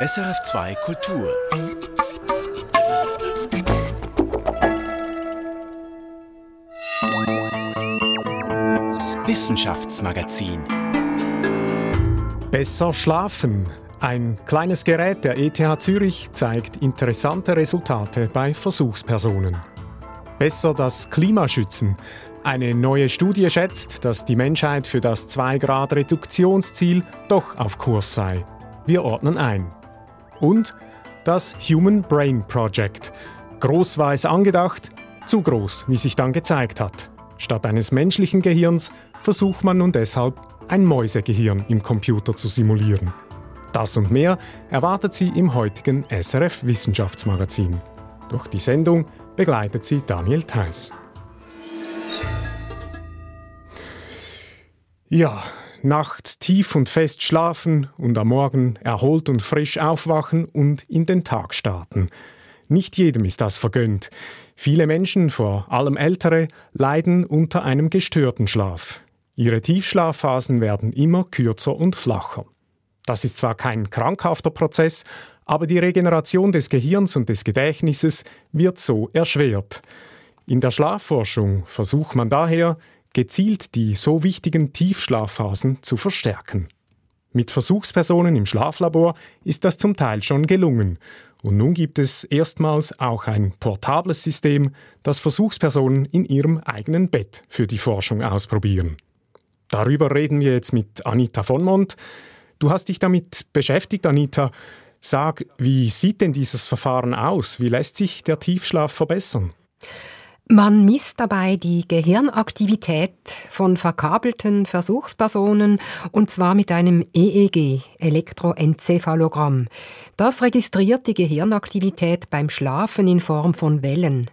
SRF2 Kultur. Wissenschaftsmagazin. Besser schlafen. Ein kleines Gerät der ETH Zürich zeigt interessante Resultate bei Versuchspersonen. Besser das Klima schützen. Eine neue Studie schätzt, dass die Menschheit für das 2-Grad-Reduktionsziel doch auf Kurs sei. Wir ordnen ein. Und das Human Brain Project. Groß war es angedacht, zu groß, wie sich dann gezeigt hat. Statt eines menschlichen Gehirns versucht man nun deshalb, ein Mäusegehirn im Computer zu simulieren. Das und mehr erwartet Sie im heutigen SRF Wissenschaftsmagazin. Durch die Sendung begleitet Sie Daniel Theiss. Ja, nachts tief und fest schlafen und am Morgen erholt und frisch aufwachen und in den Tag starten. Nicht jedem ist das vergönnt. Viele Menschen, vor allem ältere, leiden unter einem gestörten Schlaf. Ihre Tiefschlafphasen werden immer kürzer und flacher. Das ist zwar kein krankhafter Prozess, aber die Regeneration des Gehirns und des Gedächtnisses wird so erschwert. In der Schlafforschung versucht man daher, gezielt die so wichtigen Tiefschlafphasen zu verstärken. Mit Versuchspersonen im Schlaflabor ist das zum Teil schon gelungen. Und nun gibt es erstmals auch ein portables System, das Versuchspersonen in ihrem eigenen Bett für die Forschung ausprobieren. Darüber reden wir jetzt mit Anita von Mond. Du hast dich damit beschäftigt, Anita. Sag, wie sieht denn dieses Verfahren aus? Wie lässt sich der Tiefschlaf verbessern? Man misst dabei die Gehirnaktivität von verkabelten Versuchspersonen und zwar mit einem EEG, Elektroenzephalogramm. Das registriert die Gehirnaktivität beim Schlafen in Form von Wellen.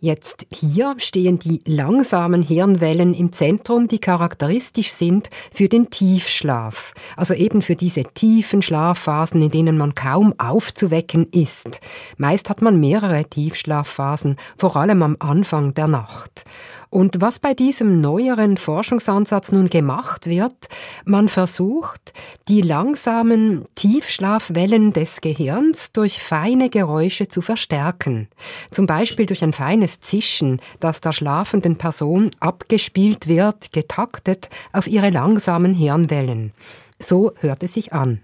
Jetzt hier stehen die langsamen Hirnwellen im Zentrum, die charakteristisch sind für den Tiefschlaf, also eben für diese tiefen Schlafphasen, in denen man kaum aufzuwecken ist. Meist hat man mehrere Tiefschlafphasen, vor allem am Anfang der Nacht. Und was bei diesem neueren Forschungsansatz nun gemacht wird, man versucht, die langsamen Tiefschlafwellen des Gehirns durch feine Geräusche zu verstärken. Zum Beispiel durch ein feines Zischen, das der schlafenden Person abgespielt wird, getaktet auf ihre langsamen Hirnwellen. So hört es sich an.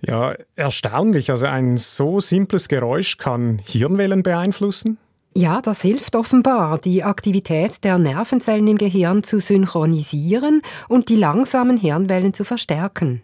Ja, erstaunlich. Also ein so simples Geräusch kann Hirnwellen beeinflussen? Ja, das hilft offenbar, die Aktivität der Nervenzellen im Gehirn zu synchronisieren und die langsamen Hirnwellen zu verstärken.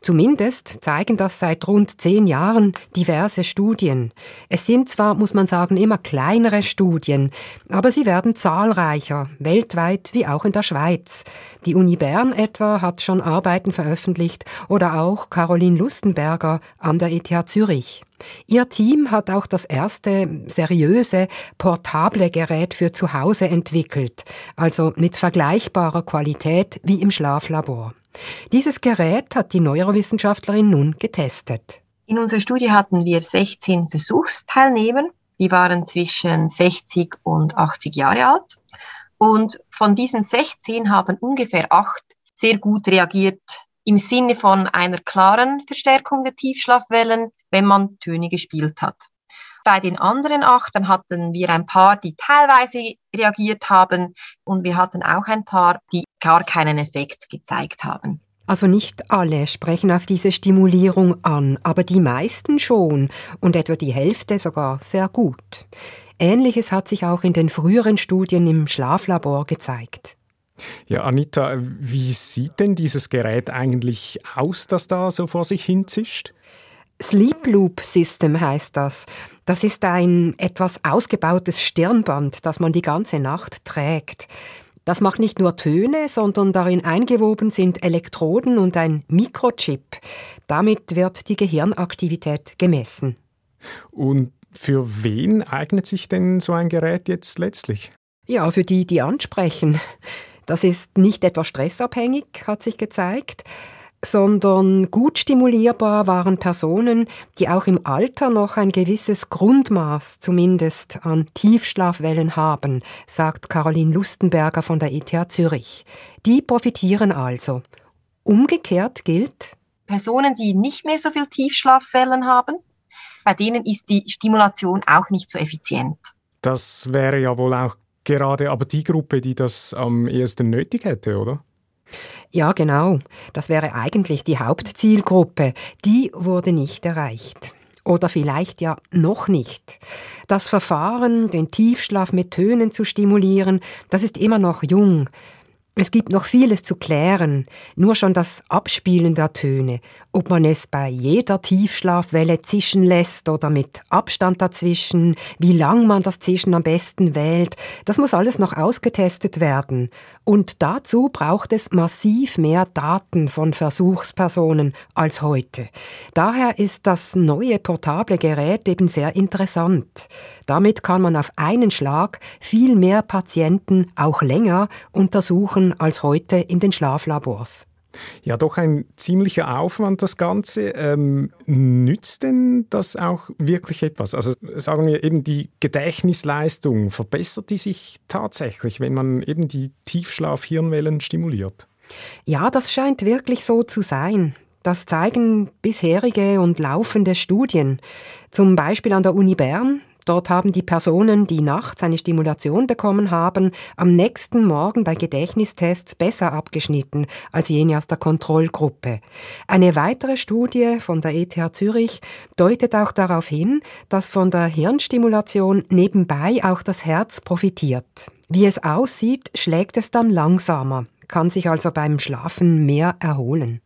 Zumindest zeigen das seit rund zehn Jahren diverse Studien. Es sind zwar, muss man sagen, immer kleinere Studien, aber sie werden zahlreicher, weltweit wie auch in der Schweiz. Die Uni Bern etwa hat schon Arbeiten veröffentlicht oder auch Caroline Lustenberger an der ETH Zürich. Ihr Team hat auch das erste seriöse, portable Gerät für zu Hause entwickelt, also mit vergleichbarer Qualität wie im Schlaflabor. Dieses Gerät hat die Neurowissenschaftlerin nun getestet. In unserer Studie hatten wir 16 Versuchsteilnehmer. Die waren zwischen 60 und 80 Jahre alt. Und von diesen 16 haben ungefähr acht sehr gut reagiert im Sinne von einer klaren Verstärkung der Tiefschlafwellen, wenn man Töne gespielt hat. Bei den anderen acht, dann hatten wir ein paar, die teilweise reagiert haben und wir hatten auch ein paar, die gar keinen Effekt gezeigt haben. Also nicht alle sprechen auf diese Stimulierung an, aber die meisten schon und etwa die Hälfte sogar sehr gut. Ähnliches hat sich auch in den früheren Studien im Schlaflabor gezeigt. Ja, Anita, wie sieht denn dieses Gerät eigentlich aus, das da so vor sich hinzischt? Sleep Loop System heißt das. Das ist ein etwas ausgebautes Stirnband, das man die ganze Nacht trägt. Das macht nicht nur Töne, sondern darin eingewoben sind Elektroden und ein Mikrochip. Damit wird die Gehirnaktivität gemessen. Und für wen eignet sich denn so ein Gerät jetzt letztlich? Ja, für die, die ansprechen. Das ist nicht etwa stressabhängig, hat sich gezeigt sondern gut stimulierbar waren Personen, die auch im Alter noch ein gewisses Grundmaß zumindest an Tiefschlafwellen haben, sagt Caroline Lustenberger von der ETH Zürich. Die profitieren also. umgekehrt gilt, Personen, die nicht mehr so viel Tiefschlafwellen haben, bei denen ist die Stimulation auch nicht so effizient. Das wäre ja wohl auch gerade aber die Gruppe, die das am ehesten nötig hätte, oder? Ja, genau. Das wäre eigentlich die Hauptzielgruppe. Die wurde nicht erreicht. Oder vielleicht ja noch nicht. Das Verfahren, den Tiefschlaf mit Tönen zu stimulieren, das ist immer noch jung. Es gibt noch vieles zu klären, nur schon das Abspielen der Töne, ob man es bei jeder Tiefschlafwelle zischen lässt oder mit Abstand dazwischen, wie lang man das Zischen am besten wählt, das muss alles noch ausgetestet werden. Und dazu braucht es massiv mehr Daten von Versuchspersonen als heute. Daher ist das neue portable Gerät eben sehr interessant. Damit kann man auf einen Schlag viel mehr Patienten auch länger untersuchen als heute in den Schlaflabors. Ja, doch ein ziemlicher Aufwand das Ganze. Ähm, nützt denn das auch wirklich etwas? Also sagen wir eben die Gedächtnisleistung, verbessert die sich tatsächlich, wenn man eben die Tiefschlaf-Hirnwellen stimuliert? Ja, das scheint wirklich so zu sein. Das zeigen bisherige und laufende Studien. Zum Beispiel an der Uni Bern, Dort haben die Personen, die nachts eine Stimulation bekommen haben, am nächsten Morgen bei Gedächtnistests besser abgeschnitten als jene aus der Kontrollgruppe. Eine weitere Studie von der ETH Zürich deutet auch darauf hin, dass von der Hirnstimulation nebenbei auch das Herz profitiert. Wie es aussieht, schlägt es dann langsamer, kann sich also beim Schlafen mehr erholen.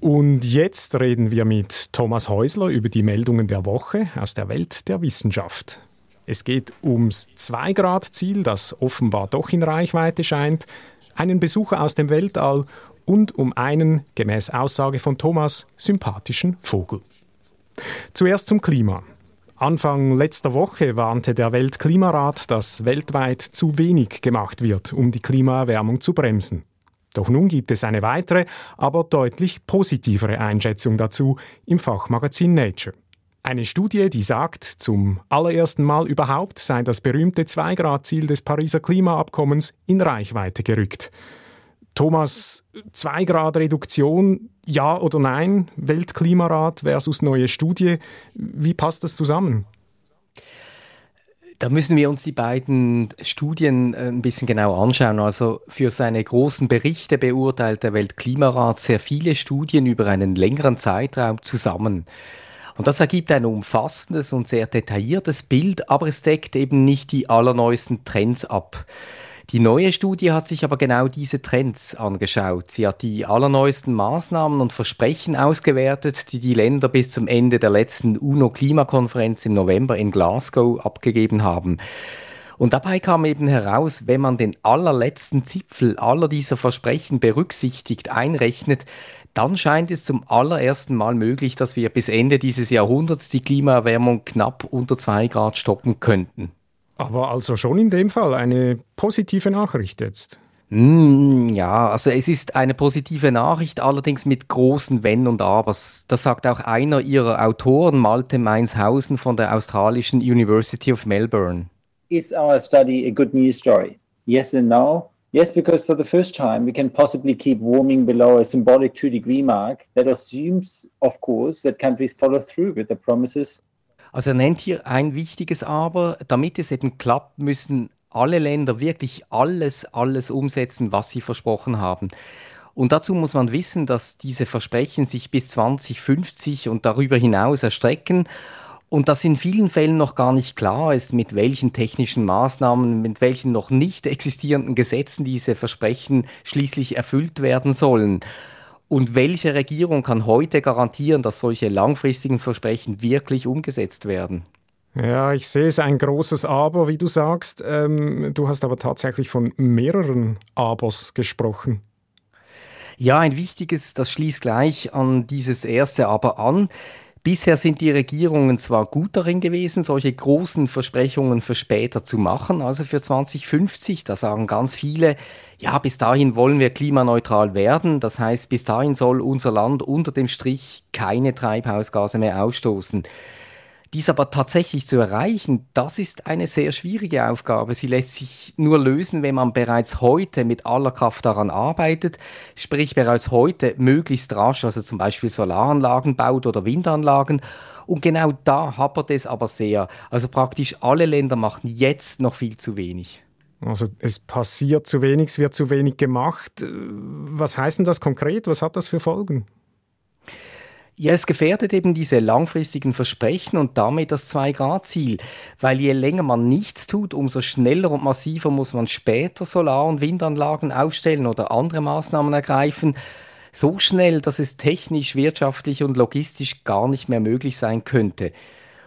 Und jetzt reden wir mit Thomas Häusler über die Meldungen der Woche aus der Welt der Wissenschaft. Es geht ums 2-Grad-Ziel, das offenbar doch in Reichweite scheint, einen Besucher aus dem Weltall und um einen, gemäß Aussage von Thomas, sympathischen Vogel. Zuerst zum Klima. Anfang letzter Woche warnte der Weltklimarat, dass weltweit zu wenig gemacht wird, um die Klimaerwärmung zu bremsen. Doch nun gibt es eine weitere, aber deutlich positivere Einschätzung dazu im Fachmagazin Nature. Eine Studie, die sagt, zum allerersten Mal überhaupt sei das berühmte 2-Grad-Ziel des Pariser Klimaabkommens in Reichweite gerückt. Thomas, 2 Grad Reduktion, ja oder nein? Weltklimarat versus neue Studie. Wie passt das zusammen? Da müssen wir uns die beiden Studien äh, ein bisschen genau anschauen. Also für seine großen Berichte beurteilt der Weltklimarat sehr viele Studien über einen längeren Zeitraum zusammen. Und das ergibt ein umfassendes und sehr detailliertes Bild, aber es deckt eben nicht die allerneuesten Trends ab. Die neue Studie hat sich aber genau diese Trends angeschaut. Sie hat die allerneuesten Maßnahmen und Versprechen ausgewertet, die die Länder bis zum Ende der letzten UNO-Klimakonferenz im November in Glasgow abgegeben haben. Und dabei kam eben heraus, wenn man den allerletzten Zipfel aller dieser Versprechen berücksichtigt, einrechnet, dann scheint es zum allerersten Mal möglich, dass wir bis Ende dieses Jahrhunderts die Klimaerwärmung knapp unter zwei Grad stoppen könnten. Aber also schon in dem Fall eine positive Nachricht jetzt. Mm, ja, also es ist eine positive Nachricht, allerdings mit großen Wenn und Abers. Das sagt auch einer ihrer Autoren, Malte Mainshausen von der australischen University of Melbourne. Is our study a good news story? Yes and no. Yes, because for the first time we can possibly keep warming below a symbolic two degree mark. That assumes, of course, that countries follow through with the promises also er nennt hier ein wichtiges Aber, damit es eben klappt, müssen alle Länder wirklich alles, alles umsetzen, was sie versprochen haben. Und dazu muss man wissen, dass diese Versprechen sich bis 2050 und darüber hinaus erstrecken und dass in vielen Fällen noch gar nicht klar ist, mit welchen technischen Maßnahmen, mit welchen noch nicht existierenden Gesetzen diese Versprechen schließlich erfüllt werden sollen. Und welche Regierung kann heute garantieren, dass solche langfristigen Versprechen wirklich umgesetzt werden? Ja, ich sehe es ein großes Aber, wie du sagst. Ähm, du hast aber tatsächlich von mehreren Abers gesprochen. Ja, ein wichtiges, das schließt gleich an dieses erste Aber an. Bisher sind die Regierungen zwar gut darin gewesen, solche großen Versprechungen für später zu machen, also für 2050, da sagen ganz viele, ja, bis dahin wollen wir klimaneutral werden, das heißt, bis dahin soll unser Land unter dem Strich keine Treibhausgase mehr ausstoßen. Dies aber tatsächlich zu erreichen, das ist eine sehr schwierige Aufgabe. Sie lässt sich nur lösen, wenn man bereits heute mit aller Kraft daran arbeitet, sprich bereits heute möglichst rasch, also zum Beispiel Solaranlagen baut oder Windanlagen. Und genau da hapert es aber sehr. Also praktisch alle Länder machen jetzt noch viel zu wenig. Also es passiert zu wenig, es wird zu wenig gemacht. Was heißt denn das konkret? Was hat das für Folgen? Ja, es gefährdet eben diese langfristigen Versprechen und damit das Zwei-Grad-Ziel. Weil je länger man nichts tut, umso schneller und massiver muss man später Solar- und Windanlagen aufstellen oder andere Maßnahmen ergreifen. So schnell, dass es technisch, wirtschaftlich und logistisch gar nicht mehr möglich sein könnte.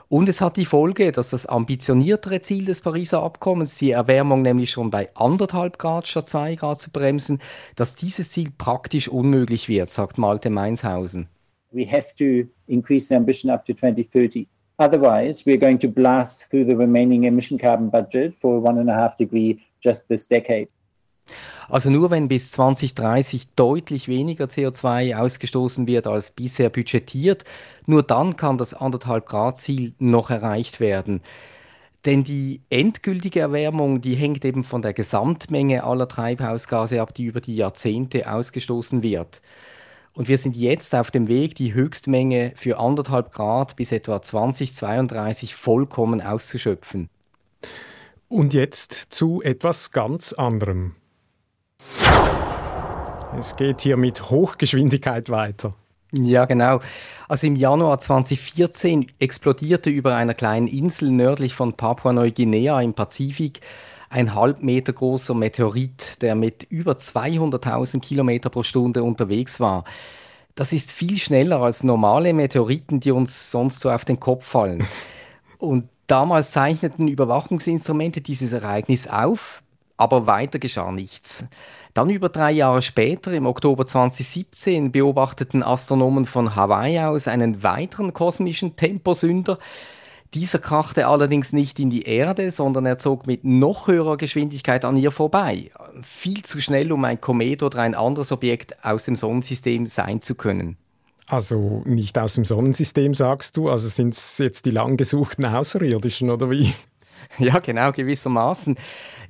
Und es hat die Folge, dass das ambitioniertere Ziel des Pariser Abkommens, die Erwärmung nämlich schon bei anderthalb Grad statt zwei Grad zu bremsen, dass dieses Ziel praktisch unmöglich wird, sagt Malte Mainshausen. We have to increase the ambition up to 2030. Otherwise, we're going to blast through the remaining emission carbon budget for one and a half degree just this decade. Also nur wenn bis 2030 deutlich weniger CO2 ausgestoßen wird als bisher budgetiert, nur dann kann das anderthalb Grad Ziel noch erreicht werden. Denn die endgültige Erwärmung, die hängt eben von der Gesamtmenge aller Treibhausgase ab, die über die Jahrzehnte ausgestoßen wird. Und wir sind jetzt auf dem Weg, die Höchstmenge für anderthalb Grad bis etwa 2032 vollkommen auszuschöpfen. Und jetzt zu etwas ganz anderem. Es geht hier mit Hochgeschwindigkeit weiter. Ja, genau. Also im Januar 2014 explodierte über einer kleinen Insel nördlich von Papua-Neuguinea im Pazifik ein halb Meter großer Meteorit, der mit über 200.000 Kilometer pro Stunde unterwegs war. Das ist viel schneller als normale Meteoriten, die uns sonst so auf den Kopf fallen. Und damals zeichneten Überwachungsinstrumente dieses Ereignis auf, aber weiter geschah nichts. Dann über drei Jahre später, im Oktober 2017, beobachteten Astronomen von Hawaii aus einen weiteren kosmischen Temposünder, dieser krachte allerdings nicht in die Erde, sondern er zog mit noch höherer Geschwindigkeit an ihr vorbei. Viel zu schnell, um ein Komet oder ein anderes Objekt aus dem Sonnensystem sein zu können. Also nicht aus dem Sonnensystem, sagst du? Also sind es jetzt die lang gesuchten Außerirdischen oder wie? Ja, genau, gewissermaßen.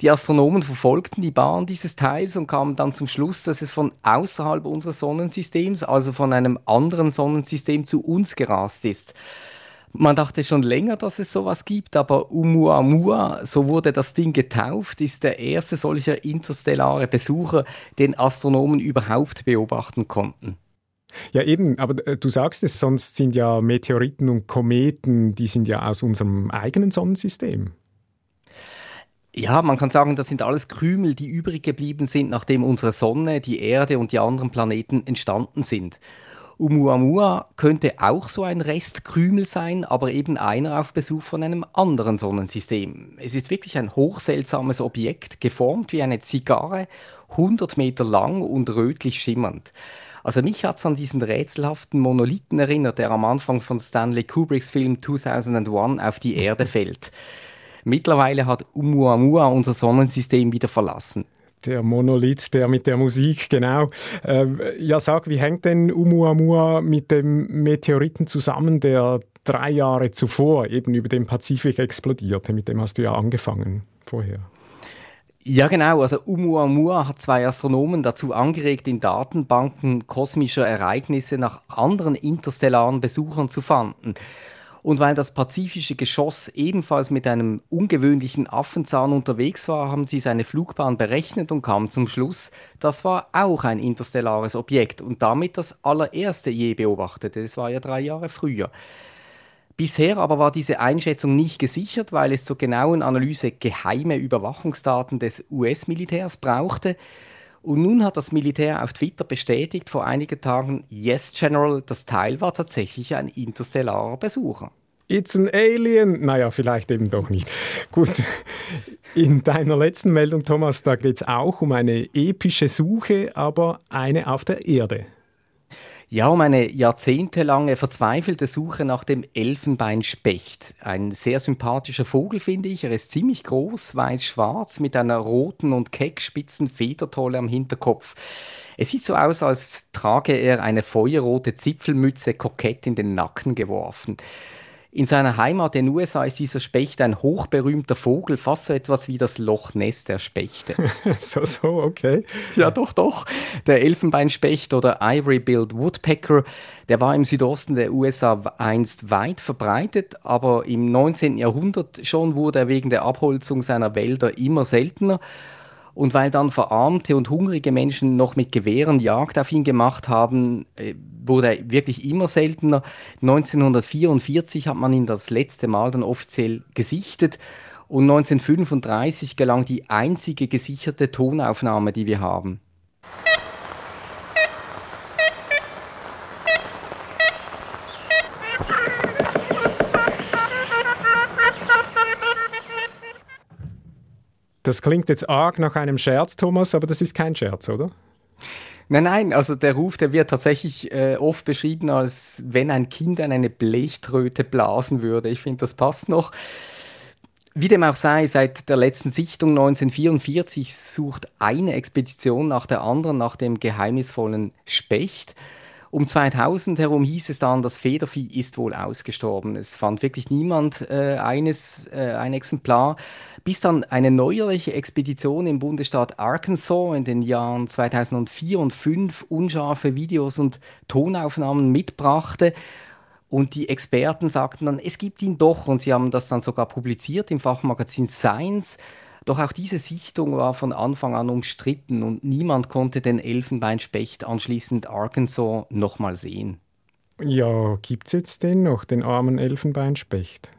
Die Astronomen verfolgten die Bahn dieses Teils und kamen dann zum Schluss, dass es von außerhalb unseres Sonnensystems, also von einem anderen Sonnensystem zu uns gerast ist. Man dachte schon länger, dass es sowas gibt, aber Oumuamua, so wurde das Ding getauft, ist der erste solcher interstellare Besucher, den Astronomen überhaupt beobachten konnten. Ja, eben, aber äh, du sagst es, sonst sind ja Meteoriten und Kometen, die sind ja aus unserem eigenen Sonnensystem. Ja, man kann sagen, das sind alles Krümel, die übrig geblieben sind, nachdem unsere Sonne, die Erde und die anderen Planeten entstanden sind. Oumuamua könnte auch so ein Restkrümel sein, aber eben einer auf Besuch von einem anderen Sonnensystem. Es ist wirklich ein hochseltsames Objekt, geformt wie eine Zigarre, 100 Meter lang und rötlich schimmernd. Also mich hat es an diesen rätselhaften Monolithen erinnert, der am Anfang von Stanley Kubricks Film 2001 auf die Erde fällt. Mittlerweile hat Oumuamua unser Sonnensystem wieder verlassen. Der Monolith, der mit der Musik, genau. Äh, ja, sag, wie hängt denn Oumuamua mit dem Meteoriten zusammen, der drei Jahre zuvor eben über den Pazifik explodierte? Mit dem hast du ja angefangen vorher. Ja, genau. Also Oumuamua hat zwei Astronomen dazu angeregt, in Datenbanken kosmischer Ereignisse nach anderen interstellaren Besuchern zu fanden. Und weil das pazifische Geschoss ebenfalls mit einem ungewöhnlichen Affenzahn unterwegs war, haben sie seine Flugbahn berechnet und kamen zum Schluss, das war auch ein interstellares Objekt und damit das allererste je beobachtete. Das war ja drei Jahre früher. Bisher aber war diese Einschätzung nicht gesichert, weil es zur genauen Analyse geheime Überwachungsdaten des US-Militärs brauchte. Und nun hat das Militär auf Twitter bestätigt vor einigen Tagen, Yes General, das Teil war tatsächlich ein interstellarer Besucher. It's an Alien. Naja, vielleicht eben doch nicht. Gut. In deiner letzten Meldung, Thomas, da geht es auch um eine epische Suche, aber eine auf der Erde. Ja, um eine jahrzehntelange verzweifelte Suche nach dem Elfenbeinspecht. Ein sehr sympathischer Vogel, finde ich. Er ist ziemlich groß, weiß-schwarz, mit einer roten und keckspitzen Federtolle am Hinterkopf. Es sieht so aus, als trage er eine feuerrote Zipfelmütze kokett in den Nacken geworfen. In seiner Heimat in den USA ist dieser Specht ein hochberühmter Vogel, fast so etwas wie das Loch Ness der Spechte. so, so, okay. Ja, doch, doch. Der Elfenbeinspecht oder Ivory-Billed Woodpecker, der war im Südosten der USA einst weit verbreitet, aber im 19. Jahrhundert schon wurde er wegen der Abholzung seiner Wälder immer seltener. Und weil dann verarmte und hungrige Menschen noch mit Gewehren Jagd auf ihn gemacht haben, äh, wurde er wirklich immer seltener. 1944 hat man ihn das letzte Mal dann offiziell gesichtet. Und 1935 gelang die einzige gesicherte Tonaufnahme, die wir haben. Das klingt jetzt arg nach einem Scherz, Thomas, aber das ist kein Scherz, oder? Nein, nein, also der Ruf, der wird tatsächlich äh, oft beschrieben, als wenn ein Kind an eine Blechtröte blasen würde. Ich finde, das passt noch. Wie dem auch sei, seit der letzten Sichtung 1944 sucht eine Expedition nach der anderen nach dem geheimnisvollen Specht. Um 2000 herum hieß es dann, das Federvieh ist wohl ausgestorben. Es fand wirklich niemand äh, eines, äh, ein Exemplar, bis dann eine neuerliche Expedition im Bundesstaat Arkansas in den Jahren 2004 und 2005 unscharfe Videos und Tonaufnahmen mitbrachte. Und die Experten sagten dann, es gibt ihn doch. Und sie haben das dann sogar publiziert im Fachmagazin Science. Doch auch diese Sichtung war von Anfang an umstritten und niemand konnte den Elfenbeinspecht anschließend Arkansas nochmal sehen. Ja, gibt es jetzt den noch, den armen Elfenbeinspecht?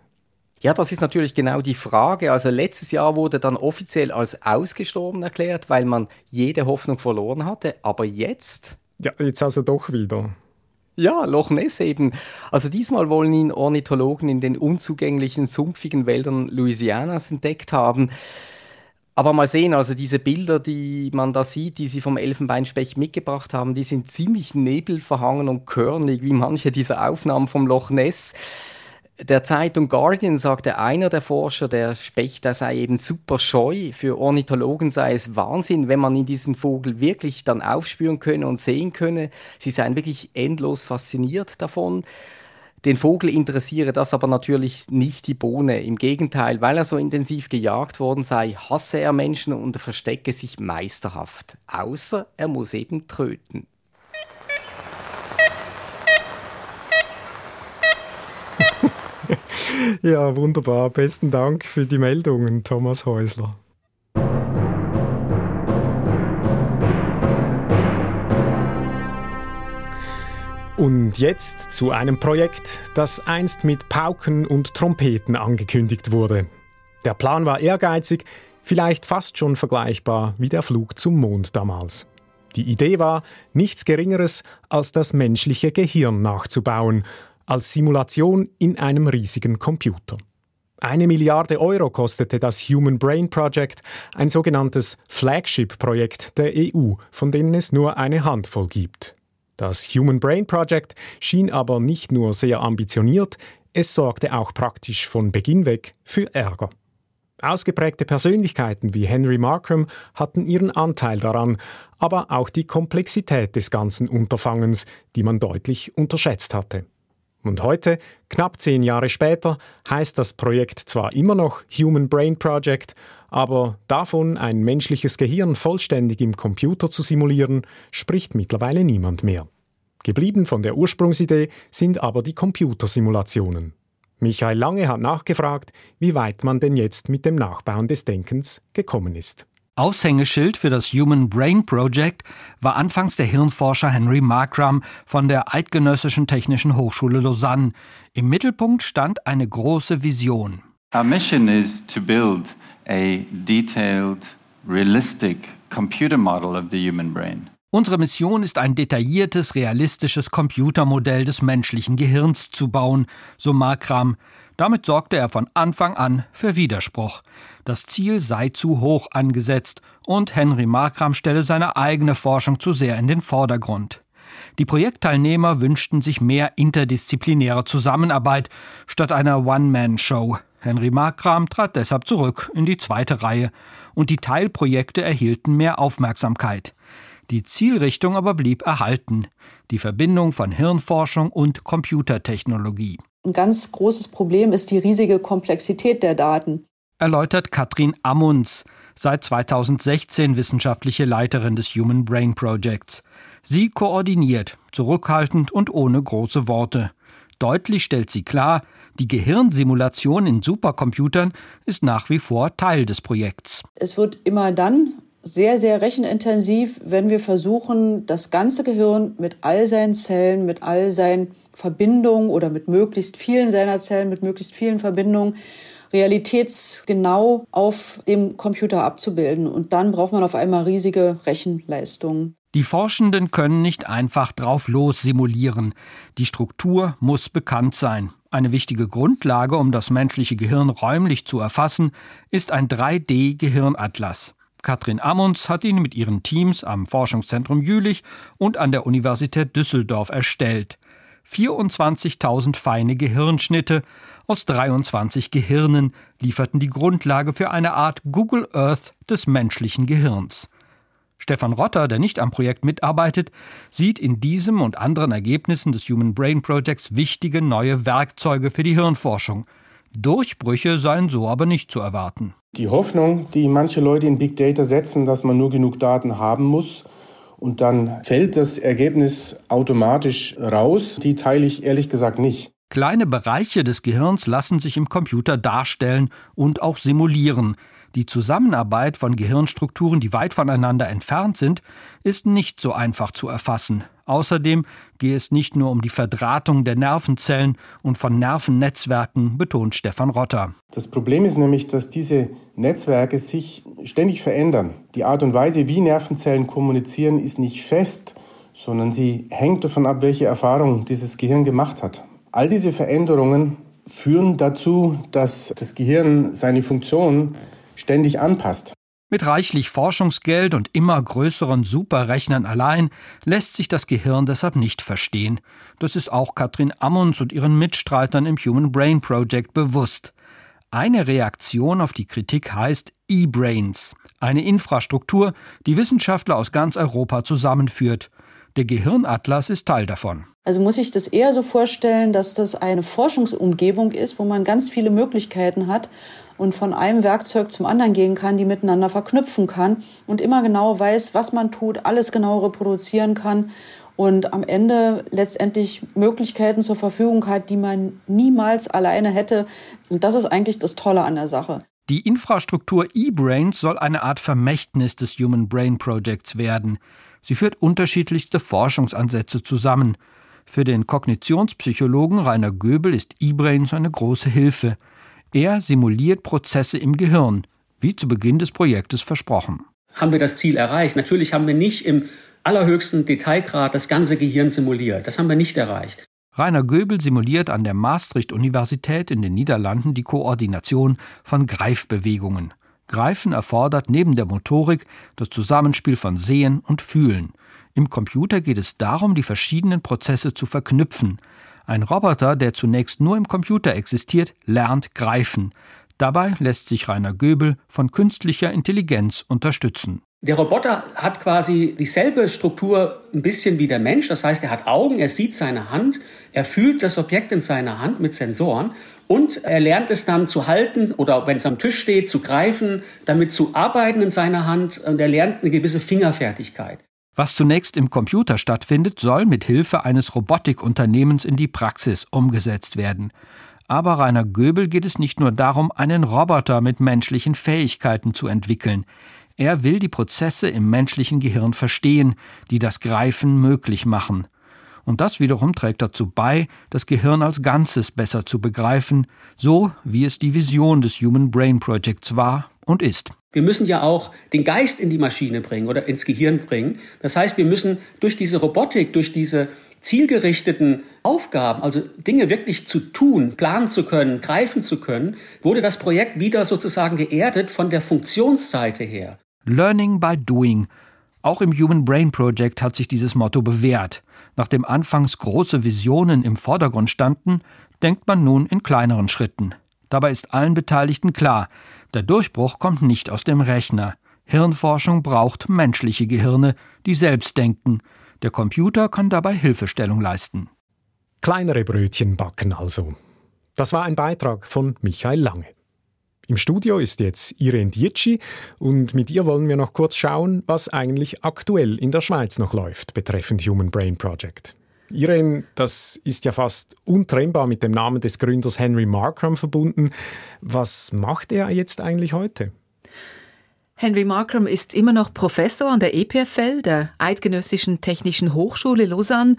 Ja, das ist natürlich genau die Frage. Also letztes Jahr wurde dann offiziell als ausgestorben erklärt, weil man jede Hoffnung verloren hatte. Aber jetzt? Ja, jetzt also doch wieder. Ja, Loch Ness eben. Also diesmal wollen ihn Ornithologen in den unzugänglichen, sumpfigen Wäldern Louisianas entdeckt haben. Aber mal sehen, also diese Bilder, die man da sieht, die sie vom Elfenbeinspecht mitgebracht haben, die sind ziemlich nebelverhangen und körnig, wie manche dieser Aufnahmen vom Loch Ness. Der Zeitung Guardian sagte einer der Forscher, der Specht, der sei eben super scheu. Für Ornithologen sei es Wahnsinn, wenn man in diesen Vogel wirklich dann aufspüren könne und sehen könne. Sie seien wirklich endlos fasziniert davon. Den Vogel interessiere das aber natürlich nicht die Bohne. Im Gegenteil, weil er so intensiv gejagt worden sei, hasse er Menschen und verstecke sich meisterhaft. Außer er muss eben tröten. ja, wunderbar. Besten Dank für die Meldungen, Thomas Häusler. Und jetzt zu einem Projekt, das einst mit Pauken und Trompeten angekündigt wurde. Der Plan war ehrgeizig, vielleicht fast schon vergleichbar wie der Flug zum Mond damals. Die Idee war, nichts Geringeres als das menschliche Gehirn nachzubauen, als Simulation in einem riesigen Computer. Eine Milliarde Euro kostete das Human Brain Project, ein sogenanntes Flagship-Projekt der EU, von denen es nur eine Handvoll gibt. Das Human Brain Project schien aber nicht nur sehr ambitioniert, es sorgte auch praktisch von Beginn weg für Ärger. Ausgeprägte Persönlichkeiten wie Henry Markram hatten ihren Anteil daran, aber auch die Komplexität des ganzen Unterfangens, die man deutlich unterschätzt hatte. Und heute, knapp zehn Jahre später, heißt das Projekt zwar immer noch Human Brain Project, aber davon ein menschliches Gehirn vollständig im Computer zu simulieren, spricht mittlerweile niemand mehr. Geblieben von der Ursprungsidee sind aber die Computersimulationen. Michael Lange hat nachgefragt, wie weit man denn jetzt mit dem Nachbauen des Denkens gekommen ist. Aushängeschild für das Human Brain Project war anfangs der Hirnforscher Henry Markram von der Eidgenössischen Technischen Hochschule Lausanne. Im Mittelpunkt stand eine große Vision. Our mission is to build a detailed, realistic computer model of the human brain. Unsere Mission ist ein detailliertes, realistisches Computermodell des menschlichen Gehirns zu bauen, so Markram. Damit sorgte er von Anfang an für Widerspruch. Das Ziel sei zu hoch angesetzt und Henry Markram stelle seine eigene Forschung zu sehr in den Vordergrund. Die Projektteilnehmer wünschten sich mehr interdisziplinäre Zusammenarbeit statt einer One-Man-Show. Henry Markram trat deshalb zurück in die zweite Reihe und die Teilprojekte erhielten mehr Aufmerksamkeit. Die Zielrichtung aber blieb erhalten, die Verbindung von Hirnforschung und Computertechnologie. Ein ganz großes Problem ist die riesige Komplexität der Daten. Erläutert Katrin Ammunds, seit 2016 wissenschaftliche Leiterin des Human Brain Projects. Sie koordiniert, zurückhaltend und ohne große Worte. Deutlich stellt sie klar, die Gehirnsimulation in Supercomputern ist nach wie vor Teil des Projekts. Es wird immer dann sehr, sehr rechenintensiv, wenn wir versuchen, das ganze Gehirn mit all seinen Zellen, mit all seinen Verbindungen oder mit möglichst vielen seiner Zellen, mit möglichst vielen Verbindungen realitätsgenau auf dem Computer abzubilden. Und dann braucht man auf einmal riesige Rechenleistungen. Die Forschenden können nicht einfach drauf los simulieren. Die Struktur muss bekannt sein. Eine wichtige Grundlage, um das menschliche Gehirn räumlich zu erfassen, ist ein 3D-Gehirnatlas. Katrin Ammunds hat ihn mit ihren Teams am Forschungszentrum Jülich und an der Universität Düsseldorf erstellt. 24.000 feine Gehirnschnitte aus 23 Gehirnen lieferten die Grundlage für eine Art Google Earth des menschlichen Gehirns. Stefan Rotter, der nicht am Projekt mitarbeitet, sieht in diesem und anderen Ergebnissen des Human Brain Projects wichtige neue Werkzeuge für die Hirnforschung. Durchbrüche seien so aber nicht zu erwarten. Die Hoffnung, die manche Leute in Big Data setzen, dass man nur genug Daten haben muss und dann fällt das Ergebnis automatisch raus, die teile ich ehrlich gesagt nicht. Kleine Bereiche des Gehirns lassen sich im Computer darstellen und auch simulieren. Die Zusammenarbeit von Gehirnstrukturen, die weit voneinander entfernt sind, ist nicht so einfach zu erfassen. Außerdem gehe es nicht nur um die Verdrahtung der Nervenzellen und von Nervennetzwerken, betont Stefan Rotter. Das Problem ist nämlich, dass diese Netzwerke sich ständig verändern. Die Art und Weise, wie Nervenzellen kommunizieren, ist nicht fest, sondern sie hängt davon ab, welche Erfahrung dieses Gehirn gemacht hat. All diese Veränderungen führen dazu, dass das Gehirn seine Funktion ständig anpasst. Mit reichlich Forschungsgeld und immer größeren Superrechnern allein lässt sich das Gehirn deshalb nicht verstehen. Das ist auch Katrin Ammunds und ihren Mitstreitern im Human Brain Project bewusst. Eine Reaktion auf die Kritik heißt E-Brains, eine Infrastruktur, die Wissenschaftler aus ganz Europa zusammenführt. Der Gehirnatlas ist Teil davon. Also muss ich das eher so vorstellen, dass das eine Forschungsumgebung ist, wo man ganz viele Möglichkeiten hat und von einem Werkzeug zum anderen gehen kann, die miteinander verknüpfen kann und immer genau weiß, was man tut, alles genau reproduzieren kann und am Ende letztendlich Möglichkeiten zur Verfügung hat, die man niemals alleine hätte. Und das ist eigentlich das Tolle an der Sache. Die Infrastruktur eBrains soll eine Art Vermächtnis des Human Brain Projects werden. Sie führt unterschiedlichste Forschungsansätze zusammen. Für den Kognitionspsychologen Rainer Göbel ist eBrains eine große Hilfe. Er simuliert Prozesse im Gehirn, wie zu Beginn des Projektes versprochen. Haben wir das Ziel erreicht? Natürlich haben wir nicht im allerhöchsten Detailgrad das ganze Gehirn simuliert. Das haben wir nicht erreicht. Rainer Göbel simuliert an der Maastricht-Universität in den Niederlanden die Koordination von Greifbewegungen. Greifen erfordert neben der Motorik das Zusammenspiel von Sehen und Fühlen. Im Computer geht es darum, die verschiedenen Prozesse zu verknüpfen. Ein Roboter, der zunächst nur im Computer existiert, lernt greifen. Dabei lässt sich Rainer Göbel von künstlicher Intelligenz unterstützen. Der Roboter hat quasi dieselbe Struktur ein bisschen wie der Mensch. Das heißt, er hat Augen, er sieht seine Hand, er fühlt das Objekt in seiner Hand mit Sensoren und er lernt es dann zu halten oder wenn es am Tisch steht, zu greifen, damit zu arbeiten in seiner Hand und er lernt eine gewisse Fingerfertigkeit. Was zunächst im Computer stattfindet, soll mit Hilfe eines Robotikunternehmens in die Praxis umgesetzt werden. Aber Rainer Göbel geht es nicht nur darum, einen Roboter mit menschlichen Fähigkeiten zu entwickeln. Er will die Prozesse im menschlichen Gehirn verstehen, die das Greifen möglich machen. Und das wiederum trägt dazu bei, das Gehirn als Ganzes besser zu begreifen, so wie es die Vision des Human Brain Projects war und ist. Wir müssen ja auch den Geist in die Maschine bringen oder ins Gehirn bringen. Das heißt, wir müssen durch diese Robotik, durch diese zielgerichteten Aufgaben, also Dinge wirklich zu tun, planen zu können, greifen zu können, wurde das Projekt wieder sozusagen geerdet von der Funktionsseite her. Learning by Doing. Auch im Human Brain Project hat sich dieses Motto bewährt. Nachdem anfangs große Visionen im Vordergrund standen, denkt man nun in kleineren Schritten. Dabei ist allen Beteiligten klar, der Durchbruch kommt nicht aus dem Rechner. Hirnforschung braucht menschliche Gehirne, die selbst denken. Der Computer kann dabei Hilfestellung leisten. Kleinere Brötchen backen also. Das war ein Beitrag von Michael Lange. Im Studio ist jetzt Irene Dietschi und mit ihr wollen wir noch kurz schauen, was eigentlich aktuell in der Schweiz noch läuft betreffend Human Brain Project. Irene, das ist ja fast untrennbar mit dem Namen des Gründers Henry Markram verbunden. Was macht er jetzt eigentlich heute? Henry Markram ist immer noch Professor an der EPFL, der Eidgenössischen Technischen Hochschule Lausanne.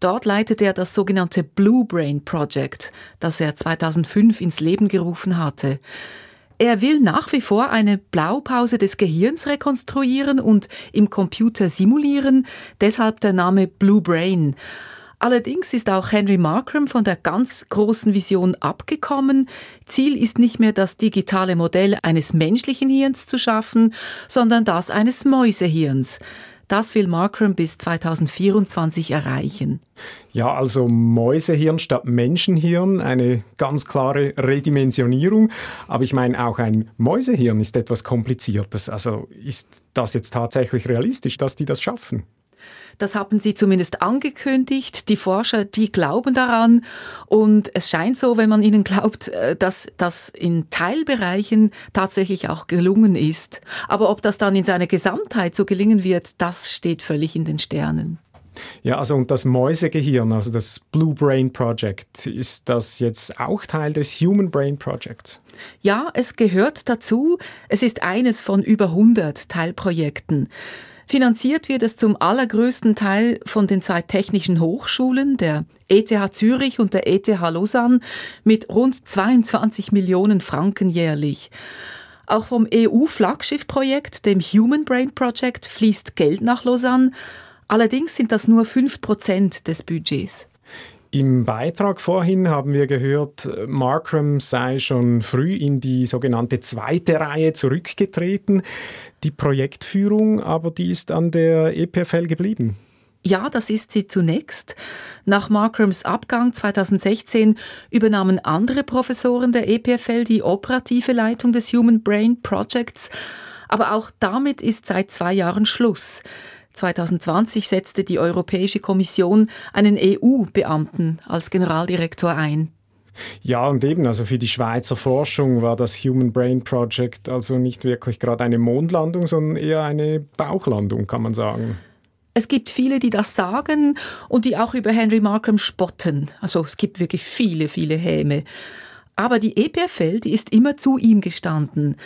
Dort leitet er das sogenannte Blue Brain Project, das er 2005 ins Leben gerufen hatte. Er will nach wie vor eine Blaupause des Gehirns rekonstruieren und im Computer simulieren, deshalb der Name Blue Brain. Allerdings ist auch Henry Markram von der ganz großen Vision abgekommen. Ziel ist nicht mehr das digitale Modell eines menschlichen Hirns zu schaffen, sondern das eines Mäusehirns. Das will Markram bis 2024 erreichen. Ja, also Mäusehirn statt Menschenhirn, eine ganz klare Redimensionierung. Aber ich meine, auch ein Mäusehirn ist etwas Kompliziertes. Also ist das jetzt tatsächlich realistisch, dass die das schaffen? Das haben sie zumindest angekündigt. Die Forscher, die glauben daran. Und es scheint so, wenn man ihnen glaubt, äh, dass das in Teilbereichen tatsächlich auch gelungen ist. Aber ob das dann in seiner Gesamtheit so gelingen wird, das steht völlig in den Sternen. Ja, also und das Mäusegehirn, also das Blue Brain Project, ist das jetzt auch Teil des Human Brain Projects? Ja, es gehört dazu. Es ist eines von über 100 Teilprojekten. Finanziert wird es zum allergrößten Teil von den zwei technischen Hochschulen, der ETH Zürich und der ETH Lausanne, mit rund 22 Millionen Franken jährlich. Auch vom EU-Flaggschiff-Projekt, dem Human Brain Project, fließt Geld nach Lausanne. Allerdings sind das nur 5 Prozent des Budgets. Im Beitrag vorhin haben wir gehört, Markram sei schon früh in die sogenannte zweite Reihe zurückgetreten. Die Projektführung aber, die ist an der EPFL geblieben. Ja, das ist sie zunächst. Nach Markrams Abgang 2016 übernahmen andere Professoren der EPFL die operative Leitung des Human Brain Projects. Aber auch damit ist seit zwei Jahren Schluss. 2020 setzte die Europäische Kommission einen EU-Beamten als Generaldirektor ein. Ja, und eben, also für die Schweizer Forschung war das Human Brain Project also nicht wirklich gerade eine Mondlandung, sondern eher eine Bauchlandung, kann man sagen. Es gibt viele, die das sagen und die auch über Henry Markham spotten. Also es gibt wirklich viele, viele Häme. Aber die EPFL, die ist immer zu ihm gestanden.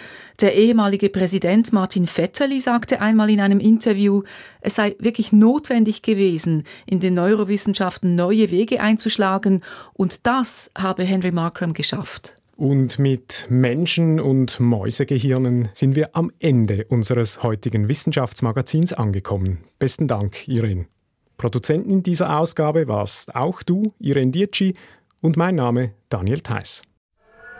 Der ehemalige Präsident Martin Vetterli sagte einmal in einem Interview, es sei wirklich notwendig gewesen, in den Neurowissenschaften neue Wege einzuschlagen, und das habe Henry Markram geschafft. Und mit Menschen- und Mäusegehirnen sind wir am Ende unseres heutigen Wissenschaftsmagazins angekommen. Besten Dank, Irene. Produzentin dieser Ausgabe warst auch du, Irene Dietschi, und mein Name Daniel Theiss.